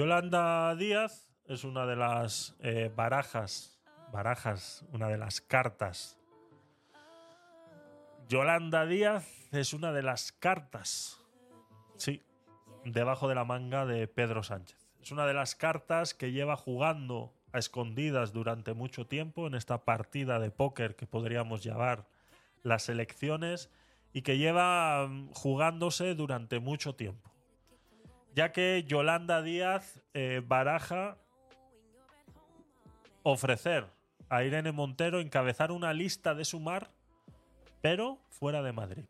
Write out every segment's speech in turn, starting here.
Yolanda Díaz es una de las eh, barajas, barajas, una de las cartas. Yolanda Díaz es una de las cartas, sí, debajo de la manga de Pedro Sánchez. Es una de las cartas que lleva jugando a escondidas durante mucho tiempo en esta partida de póker que podríamos llamar las elecciones y que lleva mm, jugándose durante mucho tiempo. Ya que Yolanda Díaz eh, baraja ofrecer a Irene Montero encabezar una lista de sumar, pero fuera de Madrid.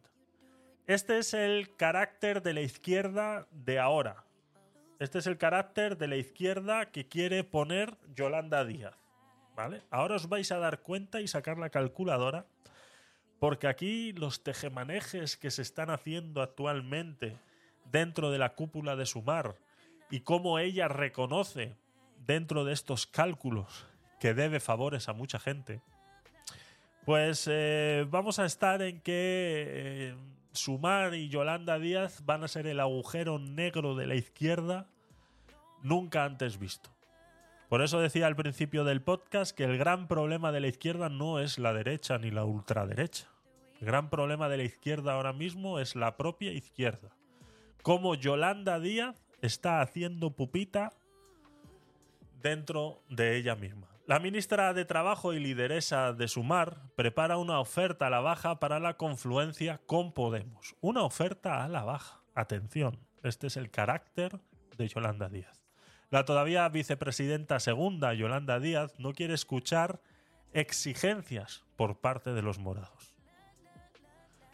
Este es el carácter de la izquierda de ahora. Este es el carácter de la izquierda que quiere poner Yolanda Díaz. ¿Vale? Ahora os vais a dar cuenta y sacar la calculadora porque aquí los tejemanejes que se están haciendo actualmente dentro de la cúpula de Sumar y cómo ella reconoce dentro de estos cálculos que debe favores a mucha gente, pues eh, vamos a estar en que eh, Sumar y Yolanda Díaz van a ser el agujero negro de la izquierda nunca antes visto. Por eso decía al principio del podcast que el gran problema de la izquierda no es la derecha ni la ultraderecha. El gran problema de la izquierda ahora mismo es la propia izquierda. Cómo Yolanda Díaz está haciendo pupita dentro de ella misma. La ministra de Trabajo y lideresa de Sumar prepara una oferta a la baja para la confluencia con Podemos. Una oferta a la baja. Atención, este es el carácter de Yolanda Díaz. La todavía vicepresidenta segunda, Yolanda Díaz, no quiere escuchar exigencias por parte de los morados.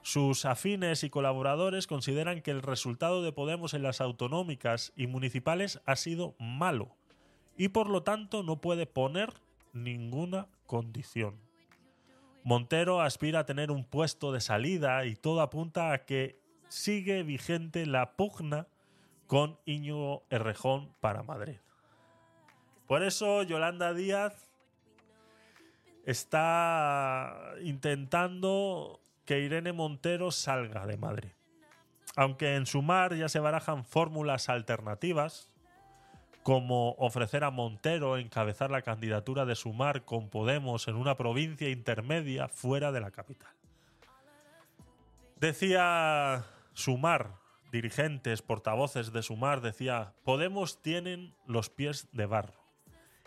Sus afines y colaboradores consideran que el resultado de Podemos en las autonómicas y municipales ha sido malo y por lo tanto no puede poner ninguna condición. Montero aspira a tener un puesto de salida y todo apunta a que sigue vigente la pugna con Íñigo Errejón para Madrid. Por eso Yolanda Díaz está intentando que Irene Montero salga de Madrid. Aunque en Sumar ya se barajan fórmulas alternativas, como ofrecer a Montero encabezar la candidatura de Sumar con Podemos en una provincia intermedia fuera de la capital. Decía Sumar dirigentes, portavoces de Sumar, decía, Podemos tienen los pies de barro.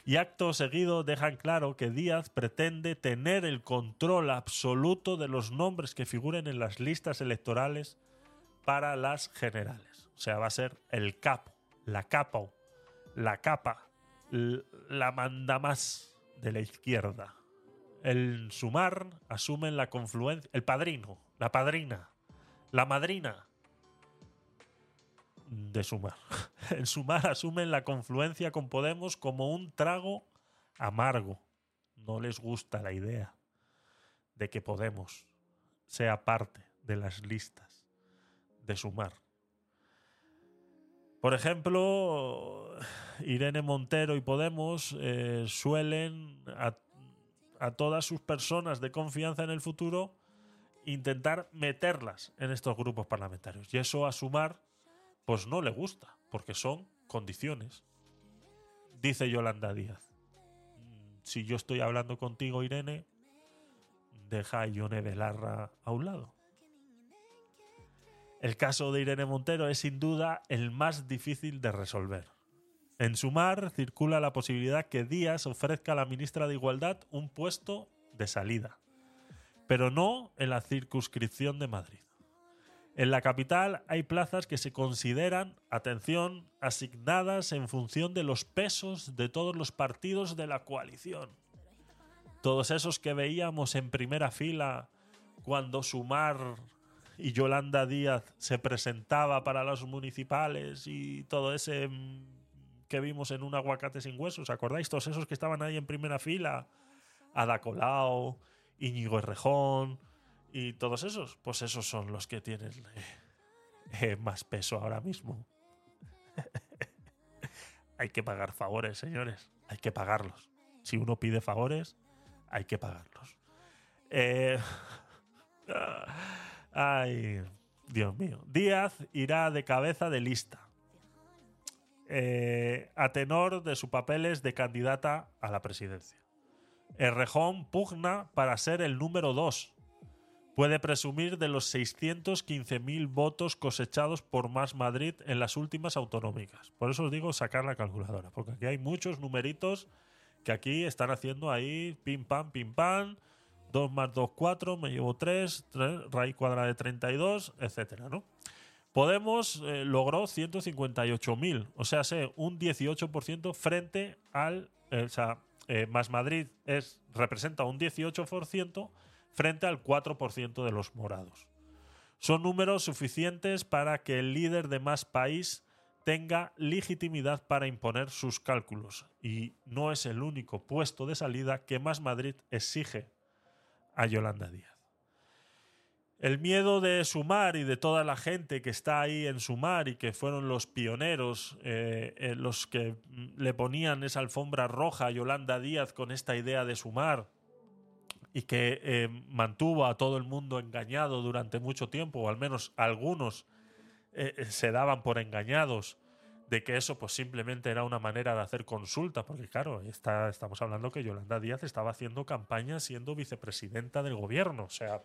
Y acto seguido dejan claro que Díaz pretende tener el control absoluto de los nombres que figuren en las listas electorales para las generales. O sea, va a ser el capo, la capo, la capa, la manda más de la izquierda. El Sumar asumen la confluencia, el padrino, la padrina, la madrina, de Sumar. En Sumar asumen la confluencia con Podemos como un trago amargo. No les gusta la idea de que Podemos sea parte de las listas de Sumar. Por ejemplo, Irene Montero y Podemos eh, suelen a, a todas sus personas de confianza en el futuro intentar meterlas en estos grupos parlamentarios. Y eso a Sumar pues no le gusta, porque son condiciones. Dice Yolanda Díaz. Si yo estoy hablando contigo, Irene, deja a Ione Belarra a un lado. El caso de Irene Montero es sin duda el más difícil de resolver. En Sumar circula la posibilidad que Díaz ofrezca a la ministra de Igualdad un puesto de salida, pero no en la circunscripción de Madrid. En la capital hay plazas que se consideran, atención, asignadas en función de los pesos de todos los partidos de la coalición. Todos esos que veíamos en primera fila cuando Sumar y Yolanda Díaz se presentaba para los municipales y todo ese mm, que vimos en un aguacate sin huesos, ¿acordáis? Todos esos que estaban ahí en primera fila, Ada Colau, Íñigo Errejón, y todos esos, pues esos son los que tienen eh, eh, más peso ahora mismo. hay que pagar favores, señores. Hay que pagarlos. Si uno pide favores, hay que pagarlos. Eh, ay, Dios mío. Díaz irá de cabeza de lista. a tenor de sus papeles de candidata a la presidencia. Errejón pugna para ser el número 2. Puede presumir de los 615.000 votos cosechados por Más Madrid en las últimas autonómicas. Por eso os digo sacar la calculadora, porque aquí hay muchos numeritos que aquí están haciendo ahí pim pam, pim pam, 2 más 2, 4, me llevo 3, raíz cuadrada de 32, etcétera, ¿no? Podemos eh, logró 158.000, o sea, sé, un 18% frente al. Eh, o sea, eh, Más Madrid es, representa un 18% frente al 4% de los morados. Son números suficientes para que el líder de Más País tenga legitimidad para imponer sus cálculos y no es el único puesto de salida que Más Madrid exige a Yolanda Díaz. El miedo de Sumar y de toda la gente que está ahí en Sumar y que fueron los pioneros, eh, eh, los que le ponían esa alfombra roja a Yolanda Díaz con esta idea de Sumar y que eh, mantuvo a todo el mundo engañado durante mucho tiempo, o al menos algunos se daban por engañados de que eso pues simplemente era una manera de hacer consulta, porque claro, está, estamos hablando que Yolanda Díaz estaba haciendo campaña siendo vicepresidenta del gobierno, o sea,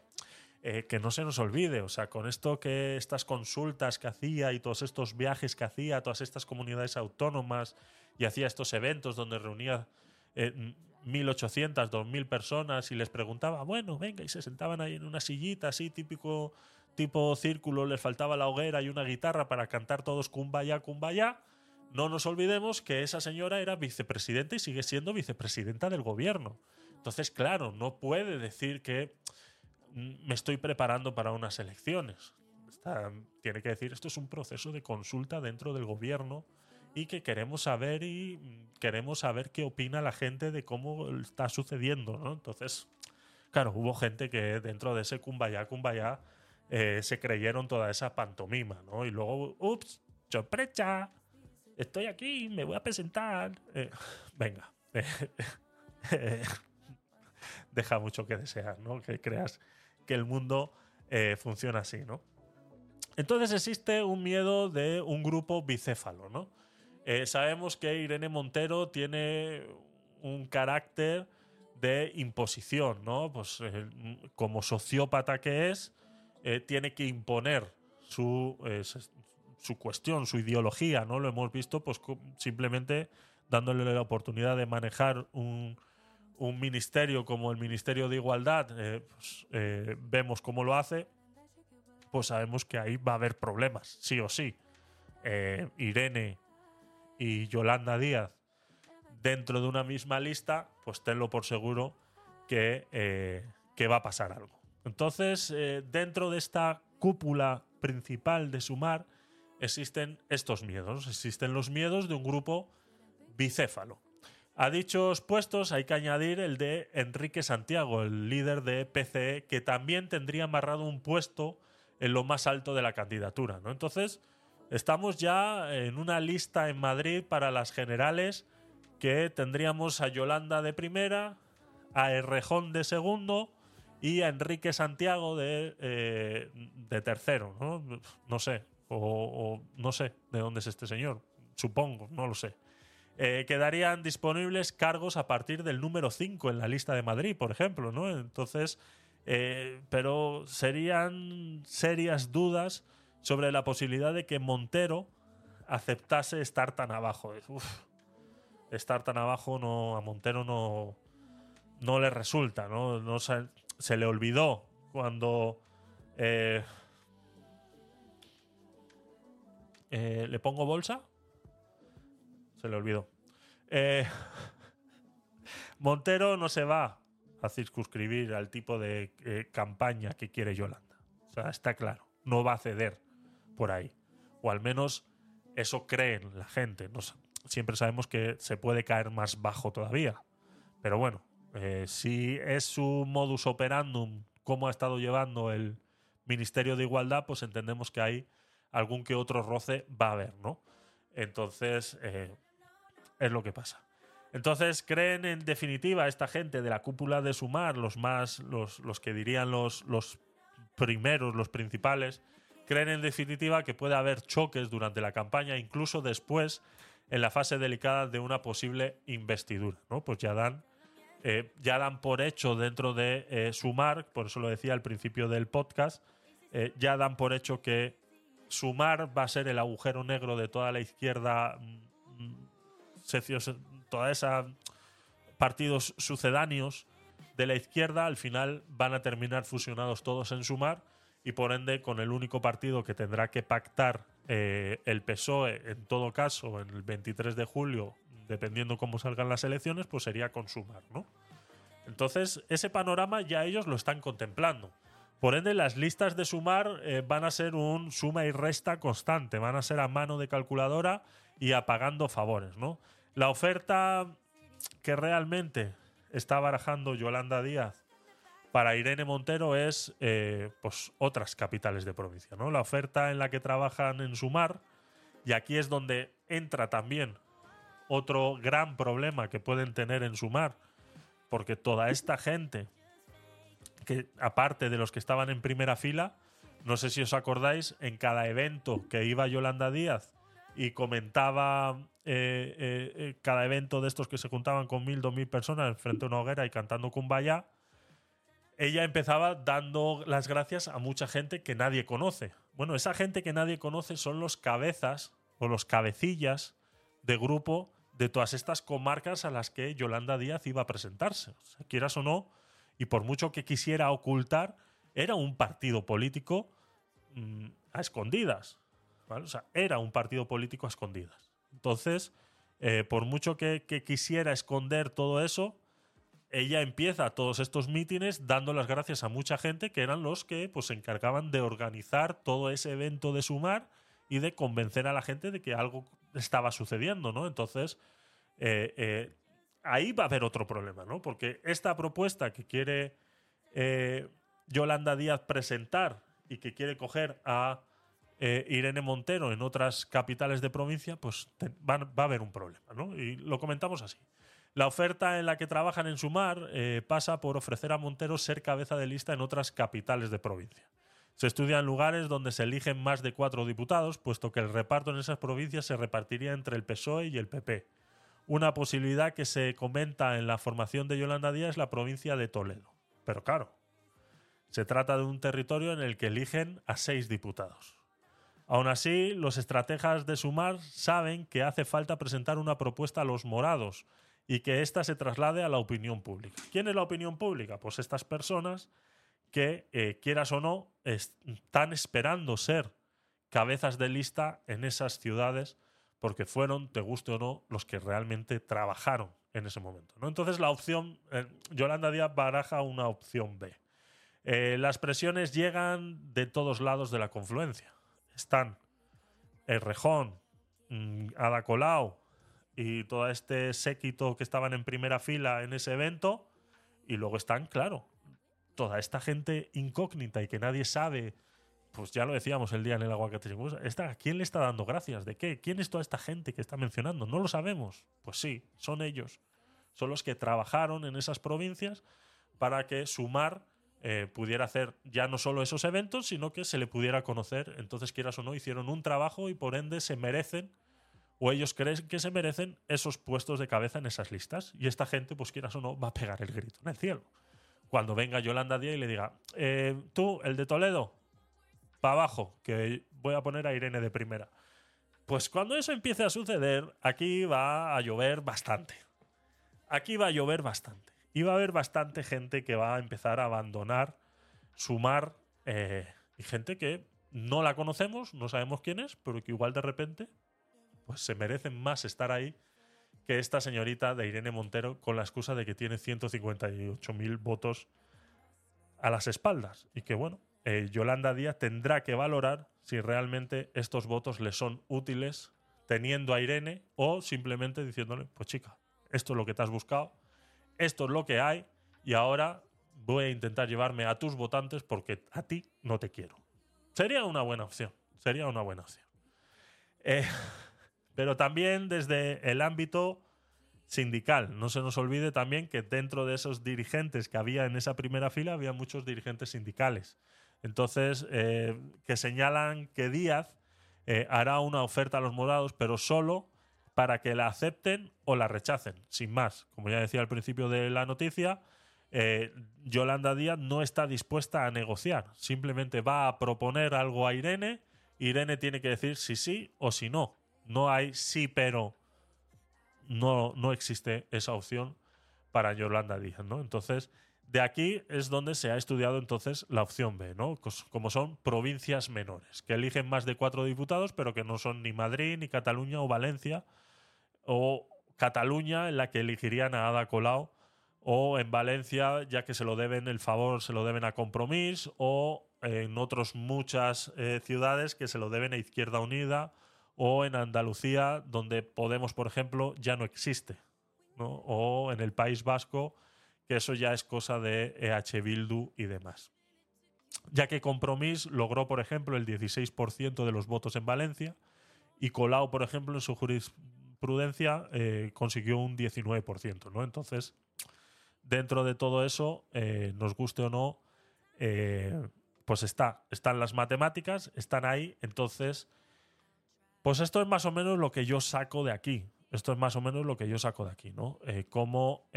eh, que no se nos olvide, o sea, con esto que estas consultas que hacía y todos estos viajes que hacía, todas estas comunidades autónomas y hacía estos eventos donde reunía eh, 1.800, 2.000 personas y les preguntaba, bueno, venga, y se sentaban ahí en una sillita así, típico tipo círculo, les faltaba la hoguera y una guitarra para cantar todos kumbaya, kumbaya. No nos olvidemos que esa señora era vicepresidenta y sigue siendo vicepresidenta del gobierno. Entonces, claro, no puede decir que me estoy preparando para unas elecciones. tiene que decir, esto es un proceso de consulta dentro del gobierno y que queremos saber y queremos saber qué opina la gente de cómo está sucediendo, ¿no? Entonces, claro, hubo gente que dentro de ese kumbaya, kumbaya, eh, se creyeron toda esa pantomima, ¿no? Y luego, ups, sorpresa, estoy aquí, me voy a presentar. Eh, venga, deja mucho que desear, ¿no? Que creas que el mundo eh, funciona así, ¿no? Entonces existe un miedo de un grupo bicéfalo, ¿no? Eh, sabemos que Irene Montero tiene un carácter de imposición, ¿no? Pues eh, como sociópata que es, tiene que imponer su, su cuestión, su ideología, ¿no? Lo hemos visto, pues simplemente dándole la oportunidad de manejar un, un ministerio como el Ministerio de Igualdad eh, pues, eh, vemos cómo lo hace, pues sabemos que ahí va a haber problemas, sí o sí. Eh, Irene y Yolanda Díaz dentro de una misma lista, pues tenlo por seguro que, que va a pasar algo. Entonces, dentro de esta cúpula principal de Sumar, existen estos miedos. Existen los miedos de un grupo bicéfalo. A dichos puestos hay que añadir el de Enrique Santiago, el líder de PCE, que también tendría amarrado un puesto en lo más alto de la candidatura. ¿no? Entonces, estamos ya en una lista en Madrid para las generales que tendríamos a Yolanda de primera, a Errejón de segundo y a Enrique Santiago de, eh, de tercero. ¿no? no sé, o no sé de dónde es este señor, supongo, no lo sé. Eh, quedarían disponibles cargos a partir del número 5 en la lista de Madrid, por ejemplo, ¿no? Entonces, eh, pero serían serias dudas sobre la posibilidad de que Montero aceptase estar tan abajo. estar tan abajo no, a Montero no, no le resulta, ¿no? se, le olvidó cuando eh, le pongo bolsa se le olvidó. Eh, Montero no se va a circunscribir al tipo de eh, campaña que quiere Yolanda. O sea, está claro, no va a ceder por ahí. O al menos eso creen la gente. siempre sabemos que se puede caer más bajo todavía. Pero bueno, eh, si es su modus operandum, cómo ha estado llevando el Ministerio de Igualdad, pues entendemos que hay algún que otro roce va a haber, ¿no? Entonces, es lo que pasa. Entonces, creen en definitiva esta gente de la cúpula de Sumar, los más, los, los que dirían los, los primeros, los principales, creen en definitiva que puede haber choques durante la campaña, incluso después, en la fase delicada de una posible investidura. ¿no? Pues ya dan, eh, ya dan por hecho dentro de eh, Sumar, por eso lo decía al principio del podcast, eh, ya dan por hecho que Sumar va a ser el agujero negro de toda la izquierda, mm, toda esa partidos sucedáneos de la izquierda, al final van a terminar fusionados todos en Sumar y por ende con el único partido que tendrá que pactar eh, el PSOE en todo caso en el 23 de julio, dependiendo cómo salgan las elecciones, pues sería con Sumar, ¿no? Entonces, ese panorama ya ellos lo están contemplando. Por ende, las listas de sumar eh, van a ser un suma y resta constante, van a ser a mano de calculadora y apagando favores, ¿no? La oferta que realmente está barajando Yolanda Díaz para Irene Montero es eh, pues otras capitales de provincia. ¿no? La oferta en la que trabajan en Sumar, y aquí es donde entra también otro gran problema que pueden tener en Sumar, porque toda esta gente, que aparte de los que estaban en primera fila, no sé si os acordáis, en cada evento que iba Yolanda Díaz y comentaba eh, eh, cada evento de estos que se juntaban con mil, dos mil personas frente a una hoguera y cantando Kumbaya, ella empezaba dando las gracias a mucha gente que nadie conoce. Bueno, esa gente que nadie conoce son los cabezas o los cabecillas de grupo de todas estas comarcas a las que Yolanda Díaz iba a presentarse. O quieras o no, y por mucho que quisiera ocultar, era un partido político mm, a escondidas. Sea, era un partido político a escondidas. Entonces, eh, por mucho que quisiera esconder todo eso, ella empieza todos estos mítines dando las gracias a mucha gente que eran los que pues, se encargaban de organizar todo ese evento de sumar y de convencer a la gente de que algo estaba sucediendo, ¿no? Entonces, eh, eh, ahí va a haber otro problema, ¿no? Porque esta propuesta que quiere eh, Yolanda Díaz presentar y que quiere coger a Irene Montero en otras capitales de provincia, pues va a haber un problema, ¿no? Y lo comentamos así. La oferta en la que trabajan en Sumar eh, pasa por ofrecer a Montero ser cabeza de lista en otras capitales de provincia. Se estudian lugares donde se eligen más de cuatro diputados, puesto que el reparto en esas provincias se repartiría entre el PSOE y el PP. Una posibilidad que se comenta en la formación de Yolanda Díaz es la provincia de Toledo. Pero claro, se trata de un territorio en el que eligen a seis diputados. Aún así, los estrategas de Sumar saben que hace falta presentar una propuesta a los morados, y que ésta se traslade a la opinión pública. ¿Quién es la opinión pública? Pues estas personas que, eh, quieras o no, están esperando ser cabezas de lista en esas ciudades porque fueron, te guste o no, los que realmente trabajaron en ese momento. ¿no? Entonces la opción, eh, Yolanda Díaz baraja una opción B. Eh, las presiones llegan de todos lados de la confluencia. Están el Rejón, mm, Ada Colau, y todo este séquito que estaban en primera fila en ese evento. Y luego están, claro, toda esta gente incógnita y que nadie sabe. Pues ya lo decíamos el día en el aguacate. ¿A quién le está dando gracias? ¿De qué? ¿Quién es toda esta gente que está mencionando? No lo sabemos. Pues sí, son ellos. Son los que trabajaron en esas provincias para que Sumar eh, pudiera hacer ya no solo esos eventos, sino que se le pudiera conocer. Entonces, quieras o no, hicieron un trabajo y por ende se merecen o ellos creen que se merecen esos puestos de cabeza en esas listas. Y esta gente, pues quieras o no, va a pegar el grito en el cielo. Cuando venga Yolanda Díaz y le diga, eh, tú, el de Toledo, para abajo, que voy a poner a Irene de primera. Pues cuando eso empiece a suceder, aquí va a llover bastante. Aquí va a llover bastante. Y va a haber bastante gente que va a empezar a abandonar, sumar, eh, y gente que no la conocemos, no sabemos quién es, pero que igual de repente pues se merecen más estar ahí que esta señorita de Irene Montero con la excusa de que tiene 158.000 votos a las espaldas. Y que bueno, eh, Yolanda Díaz tendrá que valorar si realmente estos votos le son útiles teniendo a Irene o simplemente diciéndole, pues chica, esto es lo que te has buscado, esto es lo que hay y ahora voy a intentar llevarme a tus votantes porque a ti no te quiero. Sería una buena opción, sería una buena opción. Eh, pero también desde el ámbito sindical. No se nos olvide también que dentro de esos dirigentes que había en esa primera fila había muchos dirigentes sindicales. Entonces, eh, que señalan que Díaz eh, hará una oferta a los morados, pero solo para que la acepten o la rechacen, sin más. Como ya decía al principio de la noticia, eh, Yolanda Díaz no está dispuesta a negociar, simplemente va a proponer algo a Irene, Irene tiene que decir si sí o si no. No hay sí, pero no, no existe esa opción para Yolanda Díaz, ¿no? Entonces, de aquí es donde se ha estudiado entonces la opción B, ¿no? Como son provincias menores, que eligen más de cuatro diputados, pero que no son ni Madrid, ni Cataluña o Valencia, o Cataluña, en la que elegirían a Ada Colau, o en Valencia, ya que se lo deben, el favor se lo deben a Compromís, o en otras muchas eh, ciudades que se lo deben a Izquierda Unida, o en Andalucía, donde Podemos, por ejemplo, ya no existe, o en el País Vasco, que eso ya es cosa de EH Bildu y demás. Ya que Compromís logró, por ejemplo, el 16% de los votos en Valencia y Colau, por ejemplo, en su jurisprudencia eh, consiguió un 19%. ¿no? Entonces, dentro de todo eso, eh, nos guste o no, eh, pues está, están las matemáticas, están ahí. Entonces, pues esto es más o menos lo que yo saco de aquí. Esto es más o menos lo que yo saco de aquí, ¿no? cómo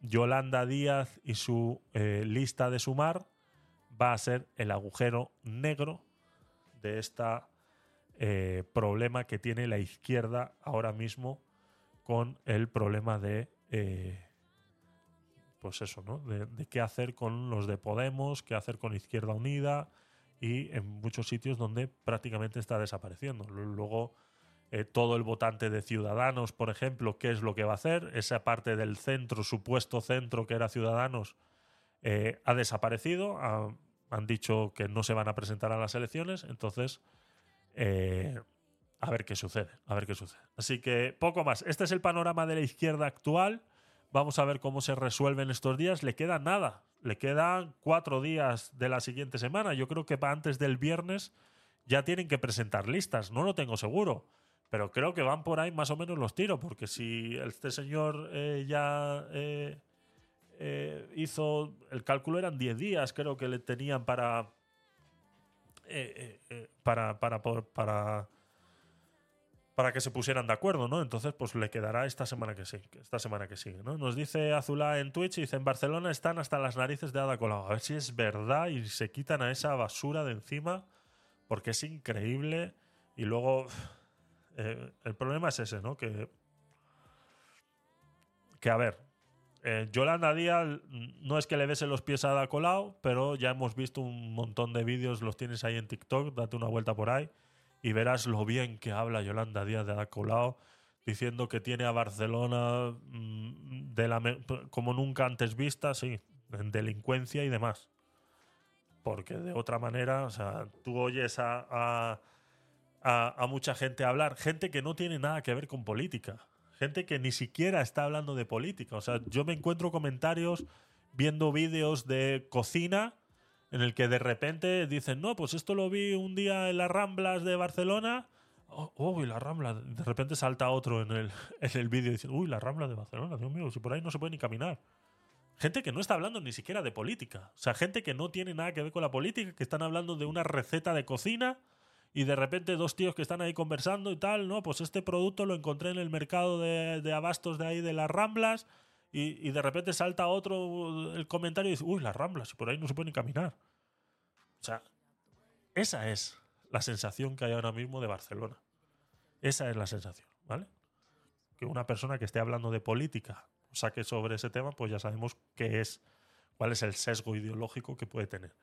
Yolanda Díaz y su eh, lista de sumar va a ser el agujero negro de este problema que tiene la izquierda ahora mismo con el problema de eh, pues eso, ¿no? De, de, qué hacer con los de Podemos, qué hacer con Izquierda Unida y en muchos sitios donde prácticamente está desapareciendo. Luego eh, todo el votante de Ciudadanos, por ejemplo, qué es lo que va a hacer. Esa parte del centro, supuesto centro que era Ciudadanos, eh, ha desaparecido. han dicho que no se van a presentar a las elecciones. Entonces, eh, a ver qué sucede. A ver qué sucede. Así que poco más. Este es el panorama de la izquierda actual. Vamos a ver cómo se resuelven estos días. Le queda nada. Le quedan cuatro días de la siguiente semana. Yo creo que para antes del viernes ya tienen que presentar listas. No lo tengo seguro. Pero creo que van por ahí más o menos los tiros, porque si este señor eh, ya eh, eh, hizo, el cálculo eran 10 días, creo que le tenían para, para, para, para, para, que se pusieran de acuerdo, ¿no? Entonces, pues le quedará esta semana que sí, esta semana que sigue, ¿no? Nos dice Azulá en Twitch, dice, en Barcelona están hasta las narices de Ada Colau. A ver si es verdad y se quitan a esa basura de encima, porque es increíble. Y luego eh, el problema es ese, ¿no? Que, que a ver, eh, Yolanda Díaz no es que le bese los pies a Ada Colau, pero ya hemos visto un montón de vídeos, los tienes ahí en TikTok, date una vuelta por ahí y verás lo bien que habla Yolanda Díaz de Ada Colau, diciendo que tiene a Barcelona mm, de la, como nunca antes vista, sí, en delincuencia y demás. Porque de otra manera, tú oyes a a, mucha gente a hablar, gente que no tiene nada que ver con política, gente que ni siquiera está hablando de política. O sea, yo me encuentro comentarios viendo vídeos de cocina en el que de repente dicen, no, pues esto lo vi un día en las Ramblas de Barcelona. Oh, uy, la Rambla. De repente salta otro en el, en el vídeo dice, uy, la Rambla de Barcelona, Dios mío, si por ahí no se puede ni caminar. Gente que no está hablando ni siquiera de política. O sea, gente que no tiene nada que ver con la política, que están hablando de una receta de cocina y de repente dos tíos que están ahí conversando y tal, ¿no? Pues este producto lo encontré en el mercado de, abastos de ahí de las Ramblas y, de repente salta otro el comentario y dice, uy, las Ramblas, y por ahí no se puede ni caminar. O sea, esa es la sensación que hay ahora mismo de Barcelona. Esa es la sensación, ¿vale? Que una persona que esté hablando de política saque sobre ese tema, pues ya sabemos qué es, cuál es el sesgo ideológico que puede tener.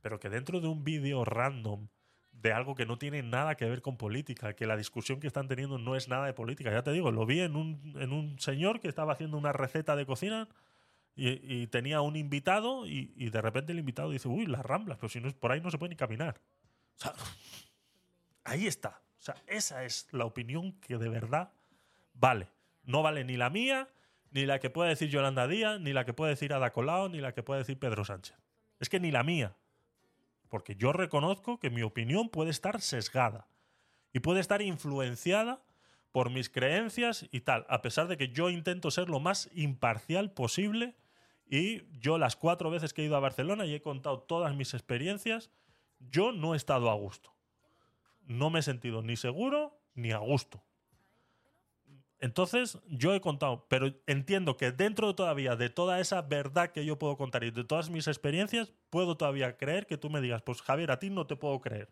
Pero que dentro de un vídeo random de algo que no tiene nada que ver con política, que la discusión que están teniendo no es nada de política. Ya te digo, lo vi en un, en un señor que estaba haciendo una receta de cocina y, tenía un invitado y, de repente el invitado dice, uy, las ramblas, pero si no, por ahí no se puede ni caminar. O sea, ahí está. O sea, esa es la opinión que de verdad vale. No vale ni la mía, ni la que pueda decir Yolanda Díaz, ni la que puede decir Ada Colau, ni la que puede decir Pedro Sánchez. Es que ni la mía. Porque yo reconozco que mi opinión puede estar sesgada y puede estar influenciada por mis creencias y tal, a pesar de que yo intento ser lo más imparcial posible y yo las cuatro veces que he ido a Barcelona y he contado todas mis experiencias, yo no he estado a gusto. No me he sentido ni seguro ni a gusto. Entonces, yo he contado, pero entiendo que dentro todavía de toda esa verdad que yo puedo contar y de todas mis experiencias, puedo todavía creer que tú me digas, pues Javier, a ti no te puedo creer.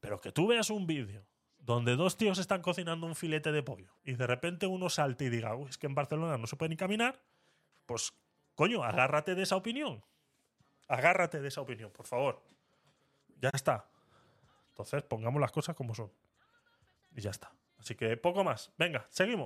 Pero que tú veas un vídeo donde dos tíos están cocinando un filete de pollo y de repente uno salte y diga, Uy, es que en Barcelona no se puede ni caminar, pues coño, agárrate de esa opinión. Agárrate de esa opinión, por favor. Ya está. Entonces, pongamos las cosas como son. Y ya está. Así que poco más. Venga, seguimos.